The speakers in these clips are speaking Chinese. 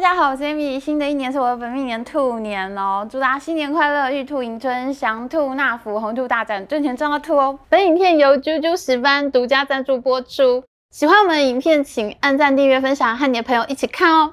大家好，我是 Amy。新的一年是我的本命年兔年哦，祝大家新年快乐，玉兔迎春，祥兔纳福，红兔大展，赚钱赚到兔哦。本影片由啾啾十班独家赞助播出。喜欢我们的影片，请按赞、订阅、分享，和你的朋友一起看哦。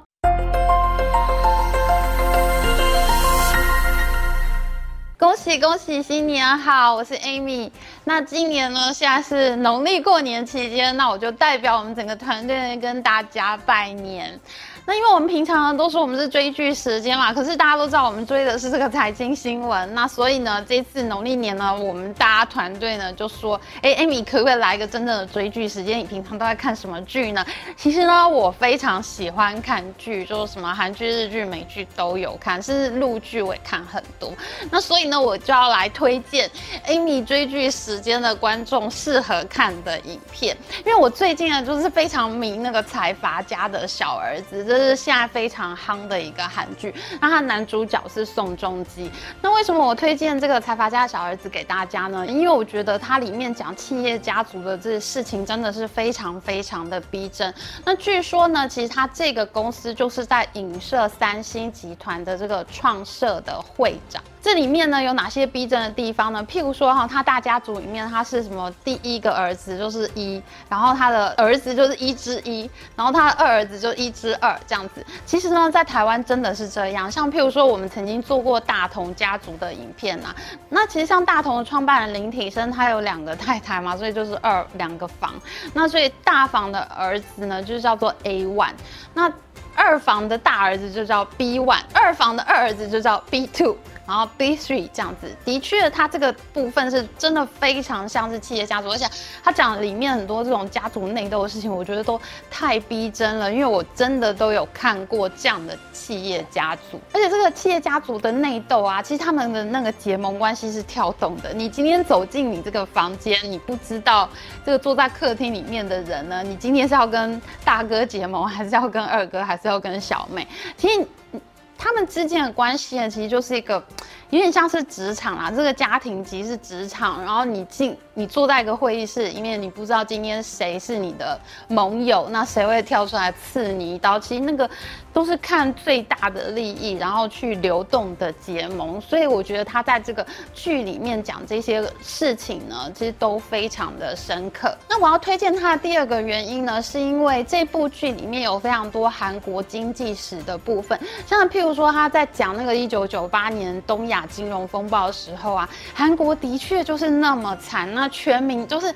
恭喜恭喜，新年好！我是 Amy。那今年呢，现在是农历过年期间，那我就代表我们整个团队跟大家拜年。那因为我们平常都说我们是追剧时间嘛，可是大家都知道我们追的是这个财经新闻，那所以呢，这次农历年呢，我们大家团队呢就说，哎，Amy 可不可以来一个真正的追剧时间？你平常都在看什么剧呢？其实呢，我非常喜欢看剧，就是什么韩剧、日剧、美剧都有看，甚至陆剧我也看很多。那所以呢，我就要来推荐 Amy 追剧时间的观众适合看的影片，因为我最近呢就是非常迷那个财阀家的小儿子。这是现在非常夯的一个韩剧，那它男主角是宋仲基。那为什么我推荐这个财阀家的小儿子给大家呢？因为我觉得它里面讲企业家族的这事情真的是非常非常的逼真。那据说呢，其实他这个公司就是在影射三星集团的这个创设的会长。这里面呢有哪些逼真的地方呢？譬如说哈，他大家族里面他是什么？第一个儿子就是一，然后他的儿子就是一之一，然后他的二儿子就一之二这样子。其实呢，在台湾真的是这样。像譬如说，我们曾经做过大同家族的影片呐。那其实像大同的创办人林挺生，他有两个太太嘛，所以就是二两个房。那所以大房的儿子呢，就叫做 A one。那二房的大儿子就叫 B one，二房的二儿子就叫 B two。然后 B three 这样子，的确，它这个部分是真的非常像是企业家族，而且他讲里面很多这种家族内斗的事情，我觉得都太逼真了。因为我真的都有看过这样的企业家族，而且这个企业家族的内斗啊，其实他们的那个结盟关系是跳动的。你今天走进你这个房间，你不知道这个坐在客厅里面的人呢，你今天是要跟大哥结盟，还是要跟二哥，还是要跟小妹？其实。他们之间的关系呢，其实就是一个有点像是职场啊，这个家庭即是职场，然后你进。你坐在一个会议室，因为你不知道今天谁是你的盟友，那谁会跳出来刺你一刀？其实那个都是看最大的利益，然后去流动的结盟。所以我觉得他在这个剧里面讲这些事情呢，其实都非常的深刻。那我要推荐他的第二个原因呢，是因为这部剧里面有非常多韩国经济史的部分，像譬如说他在讲那个一九九八年东亚金融风暴的时候啊，韩国的确就是那么惨那。全民就是。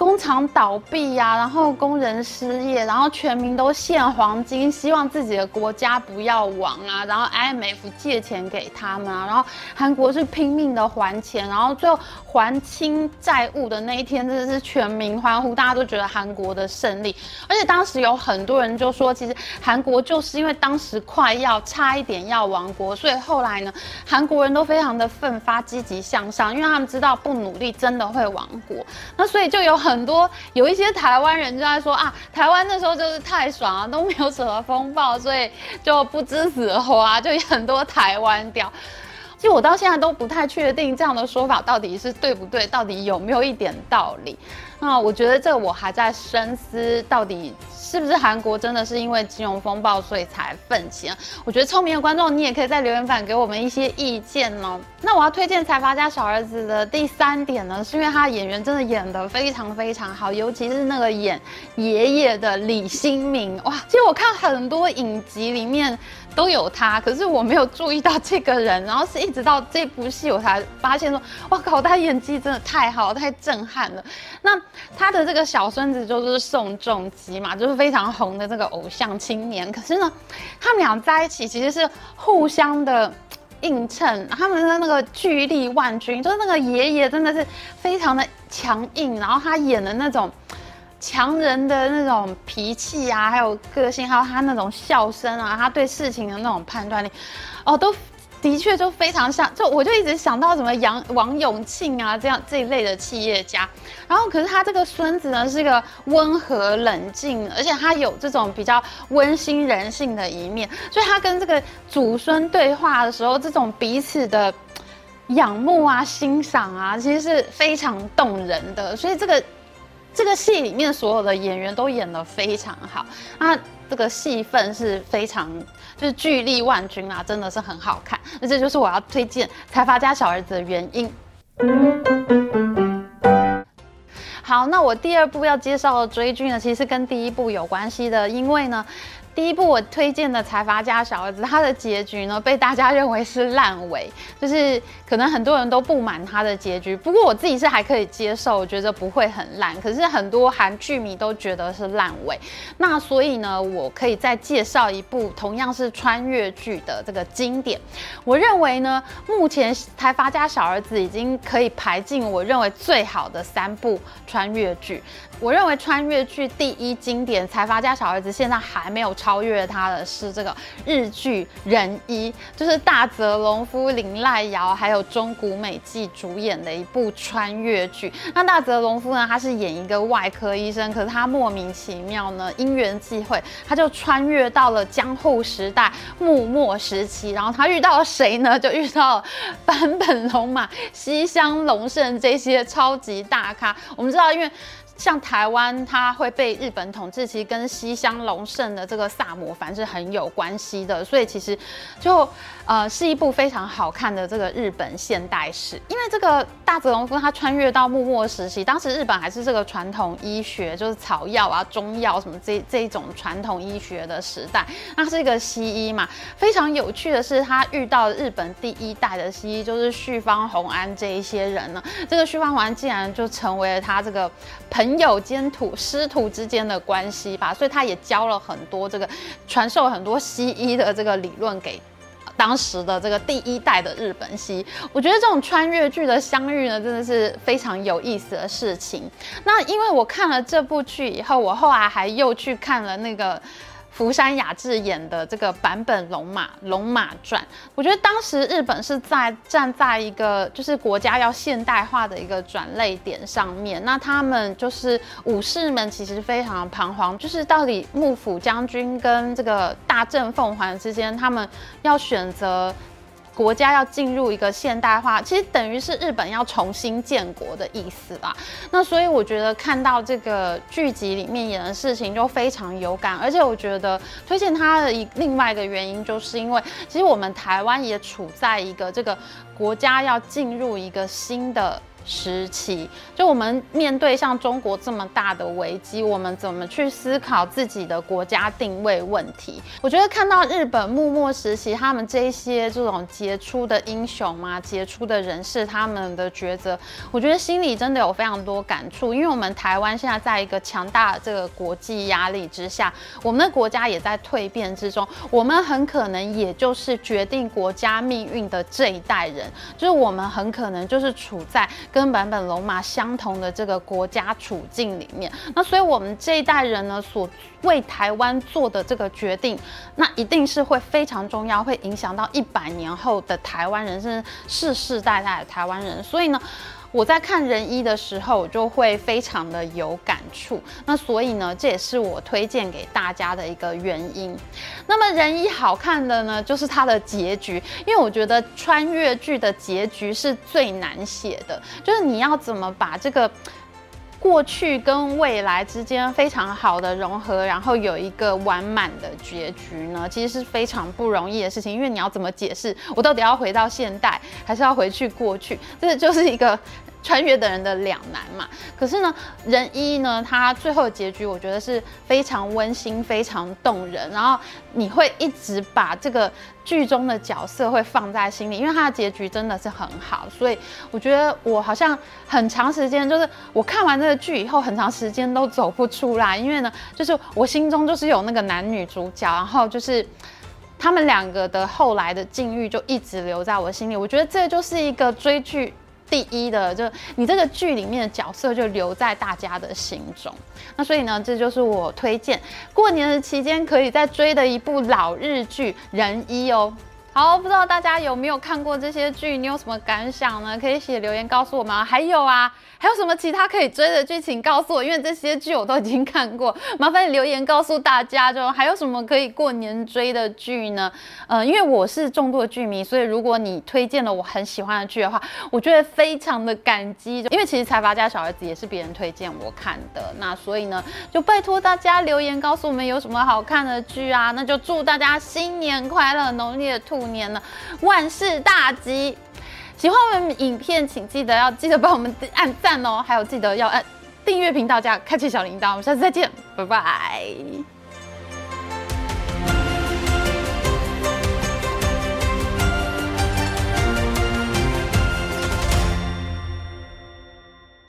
工厂倒闭呀，然后工人失业，然后全民都献黄金，希望自己的国家不要亡啊。然后 IMF 借钱给他们啊，然后韩国是拼命的还钱，然后最后还清债务的那一天，真的是全民欢呼，大家都觉得韩国的胜利。而且当时有很多人就说，其实韩国就是因为当时快要差一点要亡国，所以后来呢，韩国人都非常的奋发积极向上，因为他们知道不努力真的会亡国。那所以就有很。很多有一些台湾人就在说啊，台湾那时候就是太爽啊，都没有什么风暴，所以就不知死活啊，就很多台湾调。其实我到现在都不太确定这样的说法到底是对不对，到底有没有一点道理。那我觉得这个我还在深思，到底是不是韩国真的是因为金融风暴所以才奋起？我觉得聪明的观众，你也可以在留言板给我们一些意见哦。那我要推荐财阀家小儿子的第三点呢，是因为他的演员真的演得非常非常好，尤其是那个演爷爷的李新民，哇！其实我看很多影集里面都有他，可是我没有注意到这个人，然后是一直到这部戏我才发现说，哇靠，他演技真的太好，太震撼了。那他的这个小孙子就是宋仲基嘛，就是非常红的这个偶像青年。可是呢，他们俩在一起其实是互相的映衬，他们的那个巨力万钧，就是那个爷爷真的是非常的强硬，然后他演的那种强人的那种脾气啊，还有个性，还有他那种笑声啊，他对事情的那种判断力，哦，都。的确就非常像，就我就一直想到什么杨王永庆啊这样这一类的企业家，然后可是他这个孙子呢是一个温和冷静，而且他有这种比较温馨人性的一面，所以他跟这个祖孙对话的时候，这种彼此的仰慕啊、欣赏啊，其实是非常动人的，所以这个。这个戏里面所有的演员都演得非常好，那这个戏份是非常就是巨力万钧啊，真的是很好看。那这就是我要推荐《财阀家小儿子》的原因。好，那我第二部要介绍的追剧呢，其实跟第一部有关系的，因为呢。第一部我推荐的《财阀家小儿子》，他的结局呢被大家认为是烂尾，就是可能很多人都不满他的结局。不过我自己是还可以接受，我觉得不会很烂。可是很多韩剧迷都觉得是烂尾。那所以呢，我可以再介绍一部同样是穿越剧的这个经典。我认为呢，目前《财阀家小儿子》已经可以排进我认为最好的三部穿越剧。我认为穿越剧第一经典《财阀家小儿子》现在还没有超越他的是这个日剧《仁医》，就是大泽隆夫、林濑遥还有中谷美纪主演的一部穿越剧。那大泽隆夫呢，他是演一个外科医生，可是他莫名其妙呢，因缘际会，他就穿越到了江户时代幕末时期，然后他遇到了谁呢？就遇到了坂本龙马、西乡隆盛这些超级大咖。我们知道，因为像台湾，它会被日本统治，其实跟西乡隆盛的这个萨摩藩是很有关系的，所以其实就呃是一部非常好看的这个日本现代史。因为这个大泽隆夫他穿越到幕末时期，当时日本还是这个传统医学，就是草药啊、中药什么这这一种传统医学的时代，那是一个西医嘛。非常有趣的是，他遇到日本第一代的西医，就是旭方弘安这一些人呢。这个旭方弘安竟然就成为了他这个朋。朋友兼徒师徒之间的关系吧，所以他也教了很多这个传授很多西医的这个理论给当时的这个第一代的日本西。我觉得这种穿越剧的相遇呢，真的是非常有意思的事情。那因为我看了这部剧以后，我后来还又去看了那个。福山雅治演的这个版本《龙马龙马传》，我觉得当时日本是在站在一个就是国家要现代化的一个转类点上面。那他们就是武士们其实非常彷徨，就是到底幕府将军跟这个大政奉还之间，他们要选择。国家要进入一个现代化，其实等于是日本要重新建国的意思啦。那所以我觉得看到这个剧集里面演的事情就非常有感，而且我觉得推荐它的一另外一个原因，就是因为其实我们台湾也处在一个这个国家要进入一个新的。时期，就我们面对像中国这么大的危机，我们怎么去思考自己的国家定位问题？我觉得看到日本幕末时期他们这些这种杰出的英雄嘛，杰出的人士他们的抉择，我觉得心里真的有非常多感触。因为我们台湾现在在一个强大的这个国际压力之下，我们的国家也在蜕变之中，我们很可能也就是决定国家命运的这一代人，就是我们很可能就是处在。跟版本龙马相同的这个国家处境里面，那所以我们这一代人呢，所为台湾做的这个决定，那一定是会非常重要，会影响到一百年后的台湾人，甚至世世代代的台湾人。所以呢。我在看人一的时候，我就会非常的有感触。那所以呢，这也是我推荐给大家的一个原因。那么人一好看的呢，就是它的结局，因为我觉得穿越剧的结局是最难写的，就是你要怎么把这个过去跟未来之间非常好的融合，然后有一个完满的结局呢？其实是非常不容易的事情，因为你要怎么解释我到底要回到现代，还是要回去过去？这就是一个。穿越的人的两难嘛，可是呢，人一呢，他最后的结局我觉得是非常温馨、非常动人，然后你会一直把这个剧中的角色会放在心里，因为他的结局真的是很好，所以我觉得我好像很长时间就是我看完这个剧以后，很长时间都走不出来，因为呢，就是我心中就是有那个男女主角，然后就是他们两个的后来的境遇就一直留在我心里，我觉得这就是一个追剧。第一的，就你这个剧里面的角色就留在大家的心中。那所以呢，这就是我推荐过年的期间可以再追的一部老日剧《人一》哦。好。不知道大家有没有看过这些剧？你有什么感想呢？可以写留言告诉我们。还有啊，还有什么其他可以追的剧情告诉我？因为这些剧我都已经看过，麻烦留言告诉大家，就还有什么可以过年追的剧呢？呃，因为我是重度的剧迷，所以如果你推荐了我很喜欢的剧的话，我觉得非常的感激。因为其实财阀家小儿子也是别人推荐我看的，那所以呢，就拜托大家留言告诉我们有什么好看的剧啊？那就祝大家新年快乐，农历的兔年了，万事大吉！喜欢我们影片，请记得要记得帮我们按赞哦，还有记得要按订阅频道加开启小铃铛。我们下次再见，拜拜。